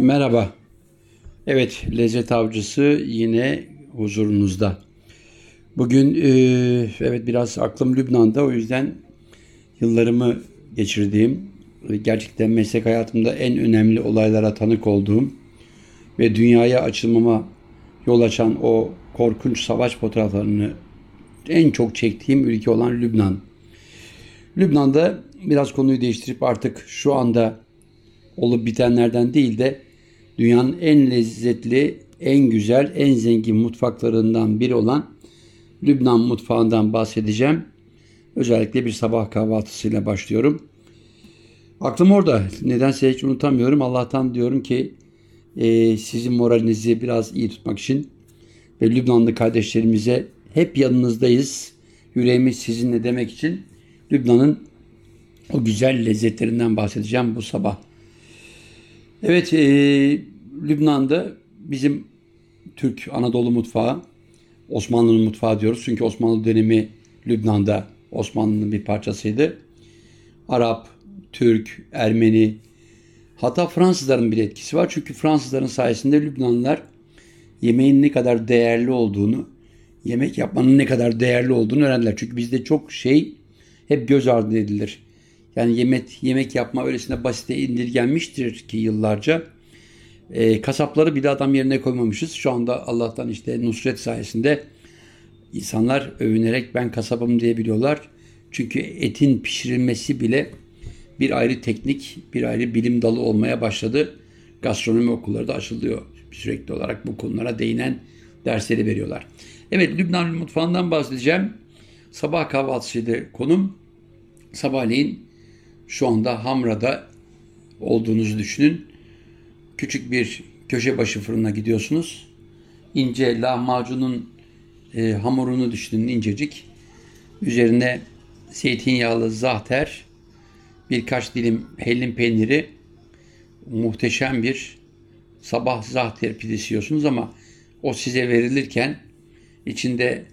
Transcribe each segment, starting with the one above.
Merhaba. Evet, lezzet avcısı yine huzurunuzda. Bugün e, evet biraz aklım Lübnan'da o yüzden yıllarımı geçirdiğim gerçekten meslek hayatımda en önemli olaylara tanık olduğum ve dünyaya açılmama yol açan o korkunç savaş fotoğraflarını en çok çektiğim ülke olan Lübnan. Lübnan'da biraz konuyu değiştirip artık şu anda olup bitenlerden değil de dünyanın en lezzetli, en güzel, en zengin mutfaklarından biri olan Lübnan mutfağından bahsedeceğim. Özellikle bir sabah kahvaltısıyla başlıyorum. Aklım orada. Nedense hiç unutamıyorum. Allah'tan diyorum ki e, sizin moralinizi biraz iyi tutmak için ve Lübnanlı kardeşlerimize hep yanınızdayız. Yüreğimiz sizinle demek için Lübnan'ın o güzel lezzetlerinden bahsedeceğim bu sabah. Evet, e, Lübnan'da bizim Türk Anadolu mutfağı, Osmanlı'nın mutfağı diyoruz. Çünkü Osmanlı dönemi Lübnan'da Osmanlı'nın bir parçasıydı. Arap, Türk, Ermeni, hatta Fransızların bir etkisi var. Çünkü Fransızların sayesinde Lübnanlılar yemeğin ne kadar değerli olduğunu, yemek yapmanın ne kadar değerli olduğunu öğrendiler. Çünkü bizde çok şey hep göz ardı edilir. Yani yemek yemek yapma öylesine basite indirgenmiştir ki yıllarca. E, kasapları bile adam yerine koymamışız. Şu anda Allah'tan işte Nusret sayesinde insanlar övünerek ben kasabım diyebiliyorlar. Çünkü etin pişirilmesi bile bir ayrı teknik, bir ayrı bilim dalı olmaya başladı. Gastronomi okulları da açılıyor. Sürekli olarak bu konulara değinen dersleri veriyorlar. Evet Lübnan mutfağından bahsedeceğim. Sabah kahvaltısıydı konum. Sabahleyin şu anda Hamra'da olduğunuzu düşünün. Küçük bir köşe başı fırına gidiyorsunuz. İnce lahmacunun e, hamurunu düşünün incecik. Üzerine zeytinyağlı zahter, birkaç dilim hellim peyniri, muhteşem bir sabah zahter pidesi yiyorsunuz ama o size verilirken içinde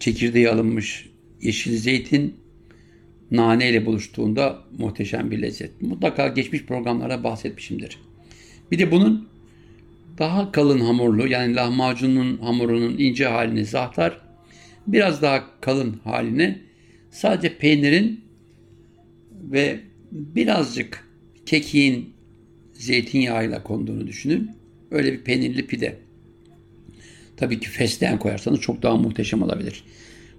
çekirdeği alınmış yeşil zeytin, nane ile buluştuğunda muhteşem bir lezzet. Mutlaka geçmiş programlarda bahsetmişimdir. Bir de bunun daha kalın hamurlu yani lahmacunun hamurunun ince halini zahtar, biraz daha kalın haline sadece peynirin ve birazcık kekiğin zeytinyağıyla konduğunu düşünün. Öyle bir peynirli pide. Tabii ki fesleğen koyarsanız çok daha muhteşem olabilir.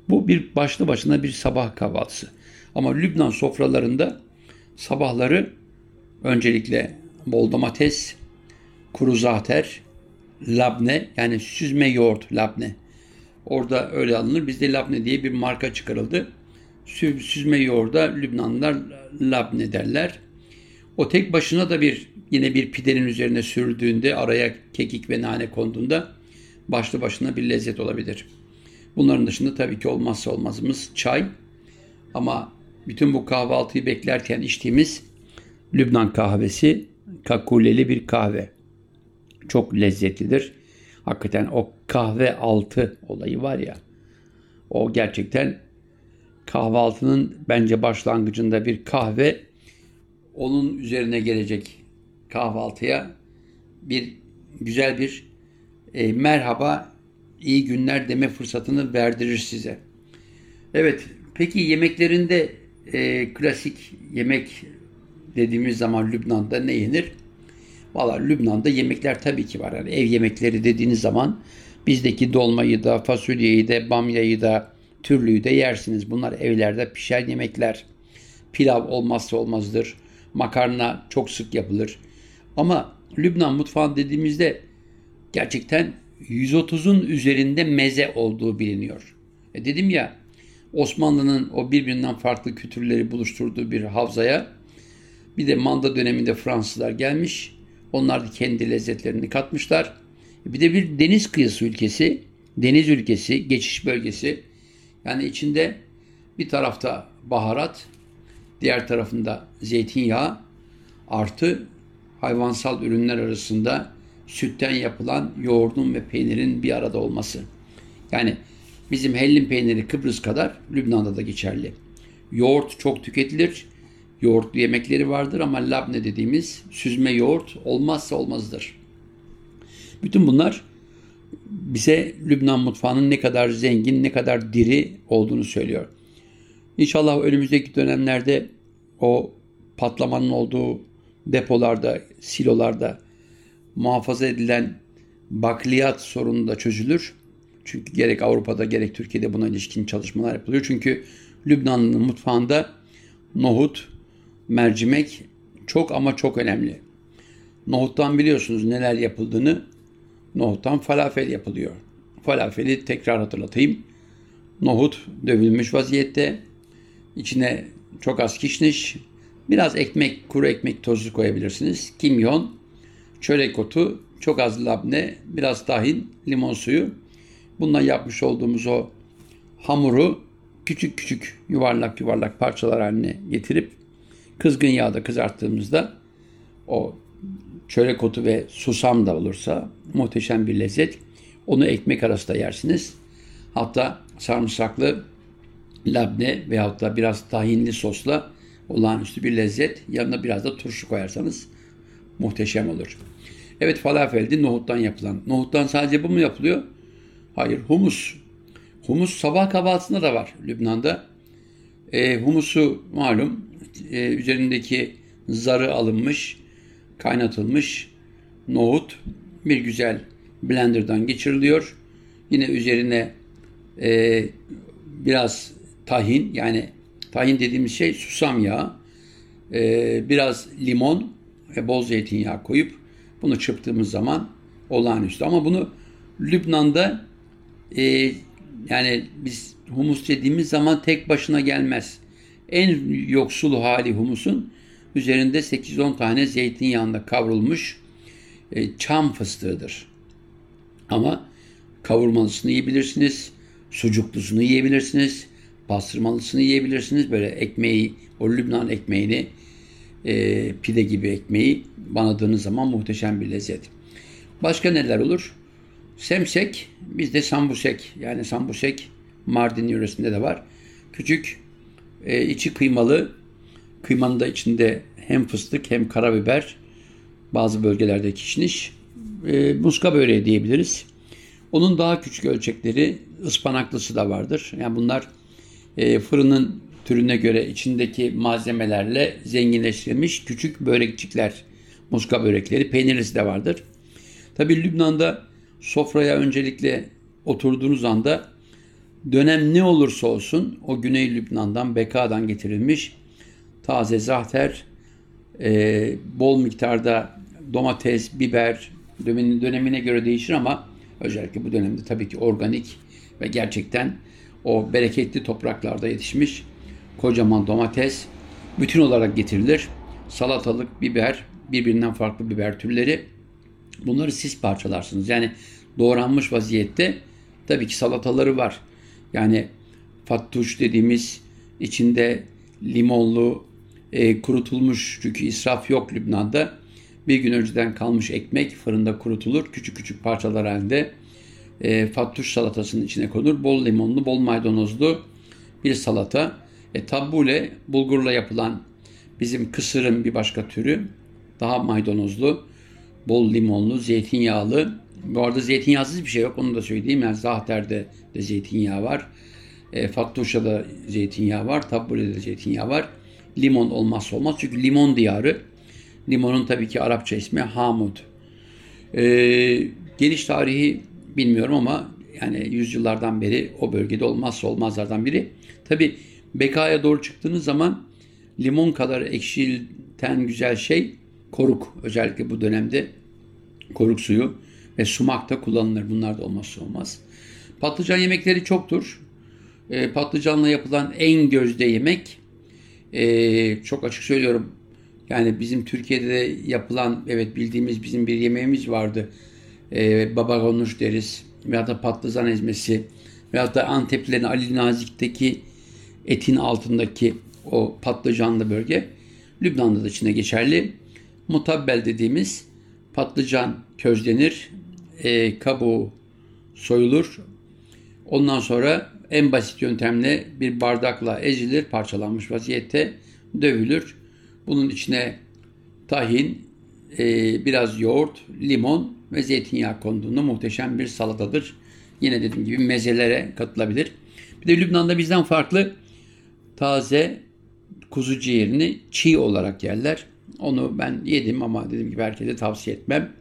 Bu bir başlı başına bir sabah kahvaltısı. Ama Lübnan sofralarında sabahları öncelikle bol domates, kuru zater, labne yani süzme yoğurt labne. Orada öyle alınır. Bizde labne diye bir marka çıkarıldı. Süzme yoğurda Lübnanlılar labne derler. O tek başına da bir yine bir pidenin üzerine sürdüğünde araya kekik ve nane konduğunda başlı başına bir lezzet olabilir. Bunların dışında tabii ki olmazsa olmazımız çay. Ama bütün bu kahvaltıyı beklerken içtiğimiz Lübnan kahvesi kakuleli bir kahve. Çok lezzetlidir. Hakikaten o kahve altı olayı var ya. O gerçekten kahvaltının bence başlangıcında bir kahve onun üzerine gelecek kahvaltıya bir güzel bir e, merhaba iyi günler deme fırsatını verdirir size. Evet peki yemeklerinde e, klasik yemek dediğimiz zaman Lübnan'da ne yenir? Valla Lübnan'da yemekler tabii ki var. Yani ev yemekleri dediğiniz zaman bizdeki dolmayı da, fasulyeyi de, bamyayı da, türlüyü de yersiniz. Bunlar evlerde pişen yemekler. Pilav olmazsa olmazdır. Makarna çok sık yapılır. Ama Lübnan mutfağı dediğimizde gerçekten 130'un üzerinde meze olduğu biliniyor. E dedim ya Osmanlı'nın o birbirinden farklı kültürleri buluşturduğu bir havzaya bir de manda döneminde Fransızlar gelmiş. Onlar da kendi lezzetlerini katmışlar. Bir de bir deniz kıyısı ülkesi, deniz ülkesi, geçiş bölgesi. Yani içinde bir tarafta baharat, diğer tarafında zeytinyağı artı hayvansal ürünler arasında sütten yapılan yoğurdun ve peynirin bir arada olması. Yani Bizim hellim peyniri Kıbrıs kadar Lübnan'da da geçerli. Yoğurt çok tüketilir. Yoğurtlu yemekleri vardır ama labne dediğimiz süzme yoğurt olmazsa olmazdır. Bütün bunlar bize Lübnan mutfağının ne kadar zengin, ne kadar diri olduğunu söylüyor. İnşallah önümüzdeki dönemlerde o patlamanın olduğu depolarda, silolarda muhafaza edilen bakliyat sorunu da çözülür. Çünkü gerek Avrupa'da gerek Türkiye'de buna ilişkin çalışmalar yapılıyor. Çünkü Lübnan'ın mutfağında nohut, mercimek çok ama çok önemli. Nohuttan biliyorsunuz neler yapıldığını. Nohuttan falafel yapılıyor. Falafeli tekrar hatırlatayım. Nohut dövülmüş vaziyette. İçine çok az kişniş, biraz ekmek, kuru ekmek tozu koyabilirsiniz. Kimyon, çörek otu, çok az labne, biraz tahin, limon suyu. Bundan yapmış olduğumuz o hamuru küçük küçük yuvarlak yuvarlak parçalar haline getirip kızgın yağda kızarttığımızda o çörek otu ve susam da olursa muhteşem bir lezzet. Onu ekmek arasında yersiniz. Hatta sarımsaklı labne veyahut da biraz tahinli sosla olağanüstü bir lezzet. Yanına biraz da turşu koyarsanız muhteşem olur. Evet falafeldi nohuttan yapılan. Nohuttan sadece bu mu yapılıyor? Hayır humus. Humus sabah kahvaltısında da var Lübnan'da. E, humusu malum e, üzerindeki zarı alınmış, kaynatılmış nohut bir güzel blenderdan geçiriliyor. Yine üzerine e, biraz tahin yani tahin dediğimiz şey susam yağı, e, biraz limon ve bol zeytinyağı koyup bunu çırptığımız zaman olağanüstü. Ama bunu Lübnan'da e, yani biz humus dediğimiz zaman tek başına gelmez. En yoksul hali humusun üzerinde 8-10 tane zeytinyağında kavrulmuş e, çam fıstığıdır. Ama kavurmalısını yiyebilirsiniz, sucuklusunu yiyebilirsiniz, pastırmalısını yiyebilirsiniz. Böyle ekmeği, o Lübnan ekmeğini, e, pide gibi ekmeği banadığınız zaman muhteşem bir lezzet. Başka neler olur? Semsek, bizde sambusek yani sambusek Mardin yöresinde de var. Küçük, e, içi kıymalı, kıymanın da içinde hem fıstık hem karabiber, bazı bölgelerde kişniş, e, muska böreği diyebiliriz. Onun daha küçük ölçekleri ıspanaklısı da vardır. Yani bunlar e, fırının türüne göre içindeki malzemelerle zenginleştirilmiş küçük börekçikler, muska börekleri, peynirlisi de vardır. Tabi Lübnan'da sofraya öncelikle oturduğunuz anda dönem ne olursa olsun o Güney Lübnan'dan, Beka'dan getirilmiş taze zahter, e, bol miktarda domates, biber, dönemin, dönemine göre değişir ama özellikle bu dönemde tabii ki organik ve gerçekten o bereketli topraklarda yetişmiş kocaman domates bütün olarak getirilir. Salatalık, biber, birbirinden farklı biber türleri. Bunları siz parçalarsınız. Yani doğranmış vaziyette tabii ki salataları var. Yani fattuş dediğimiz içinde limonlu, e, kurutulmuş çünkü israf yok Lübnan'da. Bir gün önceden kalmış ekmek fırında kurutulur. Küçük küçük parçalar halinde e, fattuş salatasının içine konur. Bol limonlu, bol maydanozlu bir salata. E, tabbule bulgurla yapılan bizim kısırın bir başka türü. Daha maydanozlu, bol limonlu, zeytinyağlı. Bu arada zeytinyağsız bir şey yok onu da söyleyeyim. Yani zahter'de de zeytinyağı var. E, Fattuşa'da zeytinyağı var. Tabbule'de de zeytinyağı var. Limon olmazsa olmaz. Çünkü limon diyarı. Limonun tabii ki Arapça ismi Hamud. E, geniş tarihi bilmiyorum ama yani yüzyıllardan beri o bölgede olmazsa olmazlardan biri. Tabii Bekaya doğru çıktığınız zaman limon kadar ekşilten güzel şey koruk. Özellikle bu dönemde koruk suyu ve sumak da kullanılır. Bunlar da olmazsa olmaz. Patlıcan yemekleri çoktur. E, patlıcanla yapılan en gözde yemek e, çok açık söylüyorum. Yani bizim Türkiye'de de yapılan evet bildiğimiz bizim bir yemeğimiz vardı. E, baba konuş deriz. Veya da patlıcan ezmesi. Veya da Anteplilerin Ali Nazik'teki etin altındaki o patlıcanlı bölge Lübnan'da da içine geçerli. Mutabbel dediğimiz patlıcan közlenir, e, kabuğu soyulur. Ondan sonra en basit yöntemle bir bardakla ezilir, parçalanmış vaziyette dövülür. Bunun içine tahin, e, biraz yoğurt, limon ve zeytinyağı konduğunda muhteşem bir salatadır. Yine dediğim gibi mezelere katılabilir. Bir de Lübnan'da bizden farklı taze kuzu ciğerini çiğ olarak yerler. Onu ben yedim ama dediğim gibi herkese tavsiye etmem.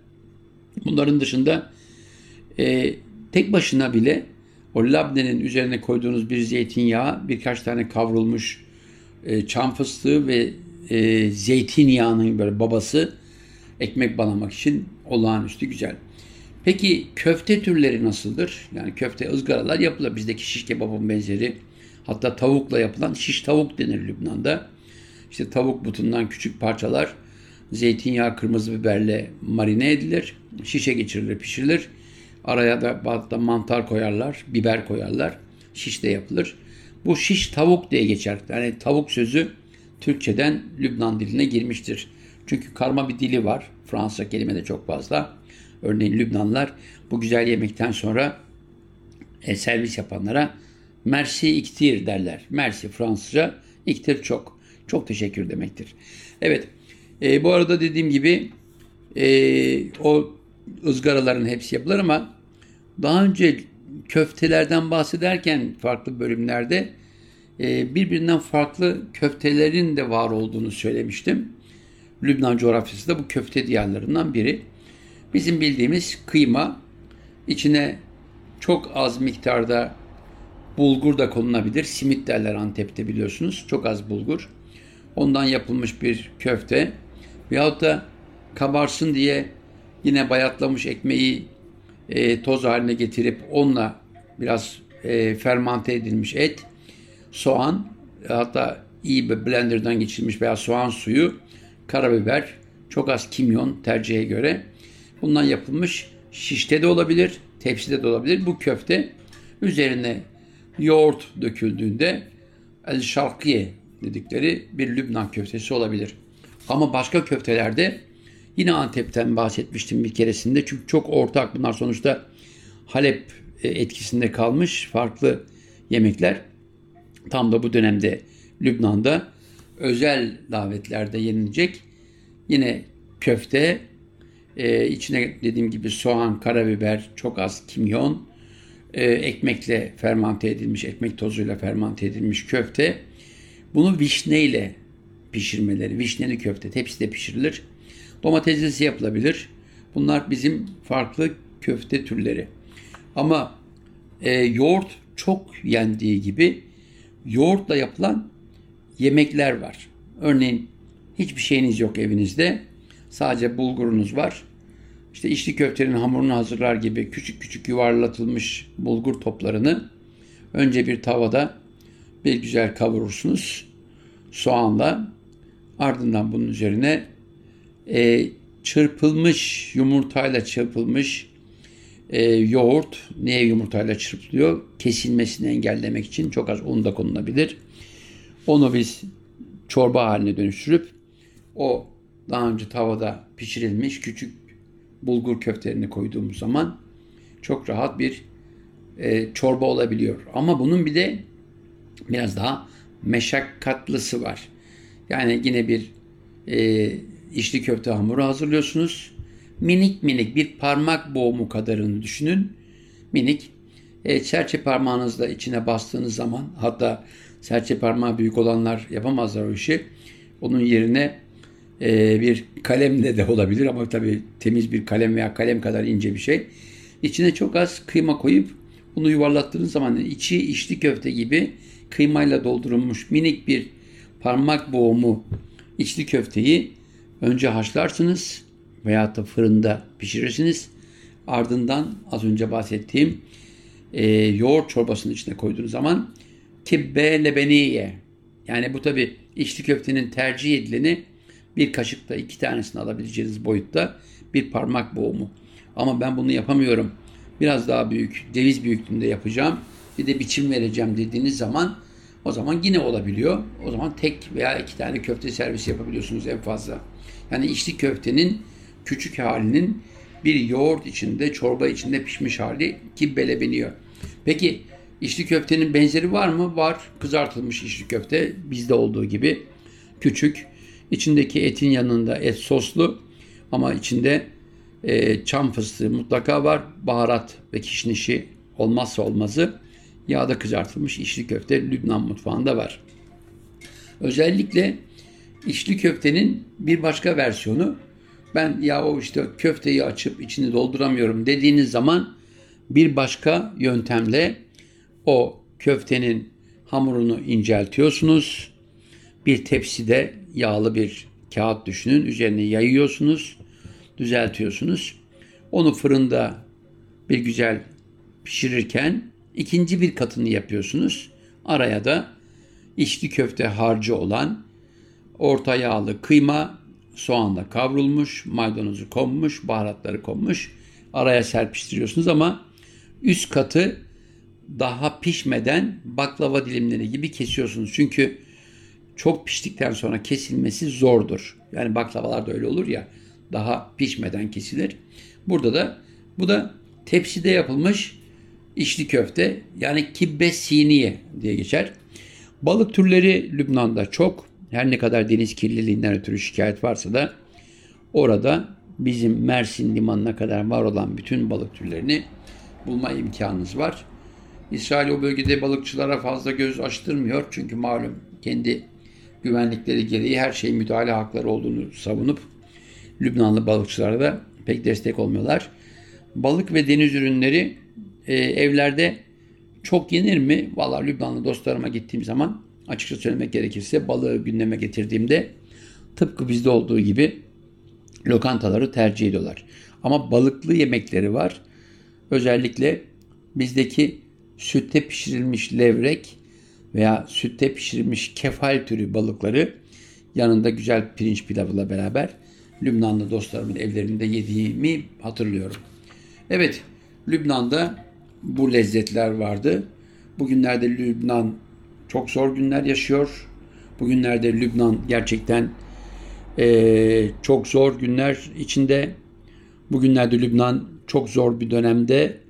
Bunların dışında e, tek başına bile o labnenin üzerine koyduğunuz bir zeytinyağı, birkaç tane kavrulmuş e, çam fıstığı ve e, zeytinyağının böyle babası ekmek balamak için olağanüstü güzel. Peki köfte türleri nasıldır? Yani köfte ızgaralar yapılır. Bizdeki şiş kebabın benzeri. Hatta tavukla yapılan şiş tavuk denir Lübnan'da. İşte tavuk butundan küçük parçalar zeytinyağı, kırmızı biberle marine edilir. Şişe geçirilir, pişirilir. Araya da bazı mantar koyarlar, biber koyarlar. Şiş de yapılır. Bu şiş tavuk diye geçer. Yani tavuk sözü Türkçeden Lübnan diline girmiştir. Çünkü karma bir dili var. Fransa kelime de çok fazla. Örneğin Lübnanlılar bu güzel yemekten sonra e, servis yapanlara merci iktir derler. Merci Fransızca, iktir çok. Çok teşekkür demektir. Evet, e, bu arada dediğim gibi e, o ızgaraların hepsi yapılır ama daha önce köftelerden bahsederken farklı bölümlerde e, birbirinden farklı köftelerin de var olduğunu söylemiştim. Lübnan coğrafyası da bu köfte diyarlarından biri. Bizim bildiğimiz kıyma içine çok az miktarda bulgur da konulabilir. Simit derler Antep'te biliyorsunuz. Çok az bulgur. Ondan yapılmış bir köfte. Veyahut da kabarsın diye yine bayatlamış ekmeği e, toz haline getirip onunla biraz e, fermante edilmiş et, soğan, hatta iyi bir blenderdan geçirilmiş veya soğan suyu, karabiber, çok az kimyon tercihe göre bundan yapılmış şişte de olabilir, tepside de olabilir. Bu köfte üzerine yoğurt döküldüğünde el şarkiye dedikleri bir Lübnan köftesi olabilir. Ama başka köftelerde yine Antep'ten bahsetmiştim bir keresinde. Çünkü çok ortak bunlar sonuçta Halep e, etkisinde kalmış farklı yemekler. Tam da bu dönemde Lübnan'da özel davetlerde yenilecek. Yine köfte, e, içine dediğim gibi soğan, karabiber, çok az kimyon, e, ekmekle fermante edilmiş, ekmek tozuyla fermante edilmiş köfte. Bunu vişneyle pişirmeleri, vişneli köfte tepside pişirilir. Domateslisi yapılabilir. Bunlar bizim farklı köfte türleri. Ama e, yoğurt çok yendiği gibi yoğurtla yapılan yemekler var. Örneğin hiçbir şeyiniz yok evinizde. Sadece bulgurunuz var. İşte içli köftenin hamurunu hazırlar gibi küçük küçük yuvarlatılmış bulgur toplarını önce bir tavada bir güzel kavurursunuz soğanla. Ardından bunun üzerine e, çırpılmış yumurtayla çırpılmış e, yoğurt neye yumurtayla çırpılıyor? Kesilmesini engellemek için çok az un da konulabilir. Onu biz çorba haline dönüştürüp o daha önce tavada pişirilmiş küçük bulgur köftelerini koyduğumuz zaman çok rahat bir e, çorba olabiliyor. Ama bunun bir de biraz daha meşakkatlısı var. Yani yine bir e, içli köfte hamuru hazırlıyorsunuz. Minik minik bir parmak boğumu kadarını düşünün. Minik. E, serçe parmağınızla içine bastığınız zaman hatta serçe parmağı büyük olanlar yapamazlar o işi. Onun yerine e, bir kalemle de olabilir ama tabii temiz bir kalem veya kalem kadar ince bir şey. İçine çok az kıyma koyup bunu yuvarlattığınız zaman içi içli köfte gibi kıymayla doldurulmuş minik bir parmak boğumu içli köfteyi önce haşlarsınız veya da fırında pişirirsiniz. Ardından az önce bahsettiğim e, yoğurt çorbasının içine koyduğunuz zaman kibbe lebeniye yani bu tabi içli köftenin tercih edileni bir kaşıkta iki tanesini alabileceğiniz boyutta bir parmak boğumu. Ama ben bunu yapamıyorum. Biraz daha büyük, ceviz büyüklüğünde yapacağım. Bir de biçim vereceğim dediğiniz zaman o zaman yine olabiliyor. O zaman tek veya iki tane köfte servisi yapabiliyorsunuz en fazla. Yani içli köftenin küçük halinin bir yoğurt içinde, çorba içinde pişmiş hali ki belebeniyor. Peki içli köftenin benzeri var mı? Var. Kızartılmış içli köfte bizde olduğu gibi küçük İçindeki etin yanında et soslu ama içinde e, çam fıstığı mutlaka var. Baharat ve kişnişi olmazsa olmazı. Yağda kızartılmış içli köfte Lübnan mutfağında var. Özellikle içli köftenin bir başka versiyonu ben ya o işte köfteyi açıp içini dolduramıyorum dediğiniz zaman bir başka yöntemle o köftenin hamurunu inceltiyorsunuz. Bir tepside yağlı bir kağıt düşünün. Üzerine yayıyorsunuz. Düzeltiyorsunuz. Onu fırında bir güzel pişirirken ikinci bir katını yapıyorsunuz. Araya da içli köfte harcı olan orta yağlı kıyma, soğanla kavrulmuş, maydanozu konmuş, baharatları konmuş. Araya serpiştiriyorsunuz ama üst katı daha pişmeden baklava dilimleri gibi kesiyorsunuz. Çünkü çok piştikten sonra kesilmesi zordur. Yani baklavalar da öyle olur ya daha pişmeden kesilir. Burada da bu da tepside yapılmış içli köfte yani kibbe siniye diye geçer. Balık türleri Lübnan'da çok. Her ne kadar deniz kirliliğinden ötürü şikayet varsa da orada bizim Mersin limanına kadar var olan bütün balık türlerini bulma imkanınız var. İsrail o bölgede balıkçılara fazla göz açtırmıyor. Çünkü malum kendi güvenlikleri gereği her şey müdahale hakları olduğunu savunup Lübnanlı balıkçılara da pek destek olmuyorlar. Balık ve deniz ürünleri e, evlerde çok yenir mi? Valla Lübnanlı dostlarıma gittiğim zaman açıkça söylemek gerekirse balığı gündeme getirdiğimde tıpkı bizde olduğu gibi lokantaları tercih ediyorlar. Ama balıklı yemekleri var. Özellikle bizdeki sütte pişirilmiş levrek veya sütte pişirilmiş kefal türü balıkları yanında güzel pirinç pilavıyla beraber Lübnanlı dostlarımın evlerinde yediğimi hatırlıyorum. Evet, Lübnan'da bu lezzetler vardı. Bugünlerde Lübnan çok zor günler yaşıyor. Bugünlerde Lübnan gerçekten e, çok zor günler içinde. Bugünlerde Lübnan çok zor bir dönemde.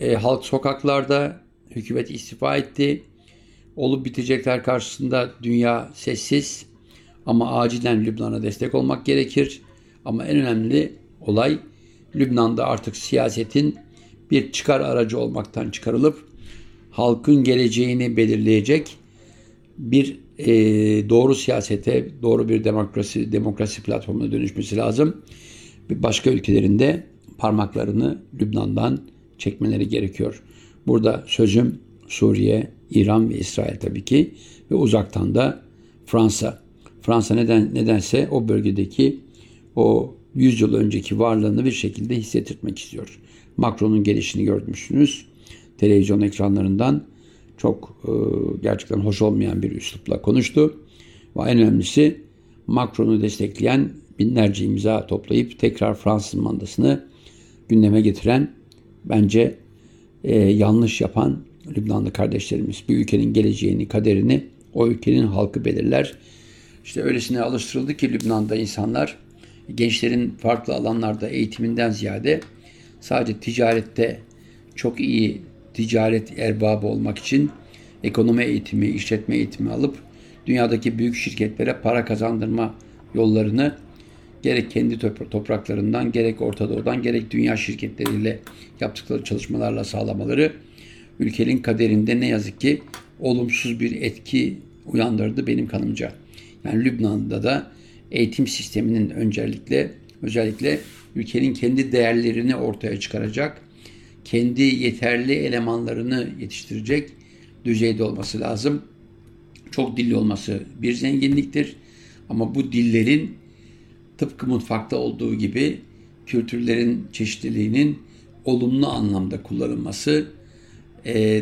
E, halk sokaklarda, hükümet istifa etti. Olup bitecekler karşısında dünya sessiz. Ama acilen Lübnan'a destek olmak gerekir. Ama en önemli olay Lübnan'da artık siyasetin bir çıkar aracı olmaktan çıkarılıp halkın geleceğini belirleyecek bir e, doğru siyasete, doğru bir demokrasi demokrasi platformuna dönüşmesi lazım. Başka ülkelerinde parmaklarını Lübnan'dan çekmeleri gerekiyor. Burada sözüm Suriye, İran ve İsrail tabii ki ve uzaktan da Fransa. Fransa neden nedense o bölgedeki o 100 yıl önceki varlığını bir şekilde hissettirmek istiyor. Macron'un gelişini görmüşsünüz. Televizyon ekranlarından çok e, gerçekten hoş olmayan bir üslupla konuştu. Ve en önemlisi Macron'u destekleyen binlerce imza toplayıp tekrar Fransız mandasını gündeme getiren bence e, yanlış yapan Lübnanlı kardeşlerimiz. Bir ülkenin geleceğini, kaderini o ülkenin halkı belirler. İşte öylesine alıştırıldı ki Lübnan'da insanlar gençlerin farklı alanlarda eğitiminden ziyade sadece ticarette çok iyi ticaret erbabı olmak için ekonomi eğitimi, işletme eğitimi alıp dünyadaki büyük şirketlere para kazandırma yollarını gerek kendi topraklarından, gerek Orta Doğu'dan, gerek dünya şirketleriyle yaptıkları çalışmalarla sağlamaları ülkenin kaderinde ne yazık ki olumsuz bir etki uyandırdı benim kanımca. Yani Lübnan'da da eğitim sisteminin öncelikle özellikle ülkenin kendi değerlerini ortaya çıkaracak, kendi yeterli elemanlarını yetiştirecek düzeyde olması lazım. Çok dilli olması bir zenginliktir. Ama bu dillerin tıpkı mutfakta olduğu gibi kültürlerin çeşitliliğinin olumlu anlamda kullanılması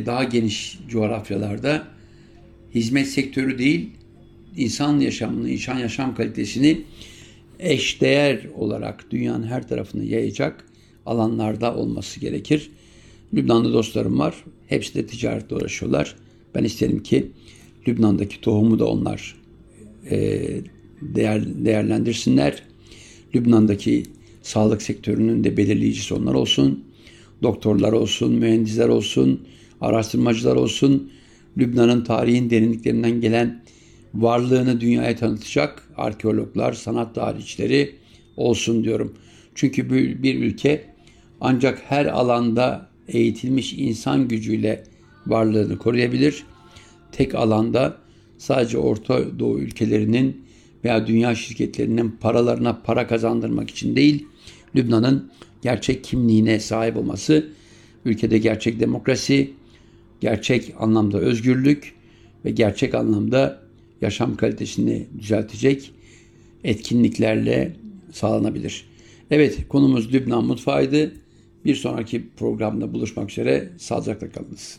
daha geniş coğrafyalarda hizmet sektörü değil, insan yaşamını, insan yaşam kalitesini eşdeğer olarak dünyanın her tarafını yayacak alanlarda olması gerekir. Lübnanlı dostlarım var. Hepsi de ticaretle uğraşıyorlar. Ben isterim ki Lübnan'daki tohumu da onlar e, değer, değerlendirsinler. Lübnan'daki sağlık sektörünün de belirleyicisi onlar olsun. Doktorlar olsun, mühendisler olsun, araştırmacılar olsun. Lübnan'ın tarihin derinliklerinden gelen varlığını dünyaya tanıtacak arkeologlar, sanat tarihçileri olsun diyorum. Çünkü bir, ülke ancak her alanda eğitilmiş insan gücüyle varlığını koruyabilir. Tek alanda sadece Orta Doğu ülkelerinin veya dünya şirketlerinin paralarına para kazandırmak için değil, Lübnan'ın gerçek kimliğine sahip olması, ülkede gerçek demokrasi, gerçek anlamda özgürlük ve gerçek anlamda yaşam kalitesini düzeltecek etkinliklerle sağlanabilir. Evet konumuz Lübnan mutfağıydı. Bir sonraki programda buluşmak üzere. Sağlıcakla kalınız.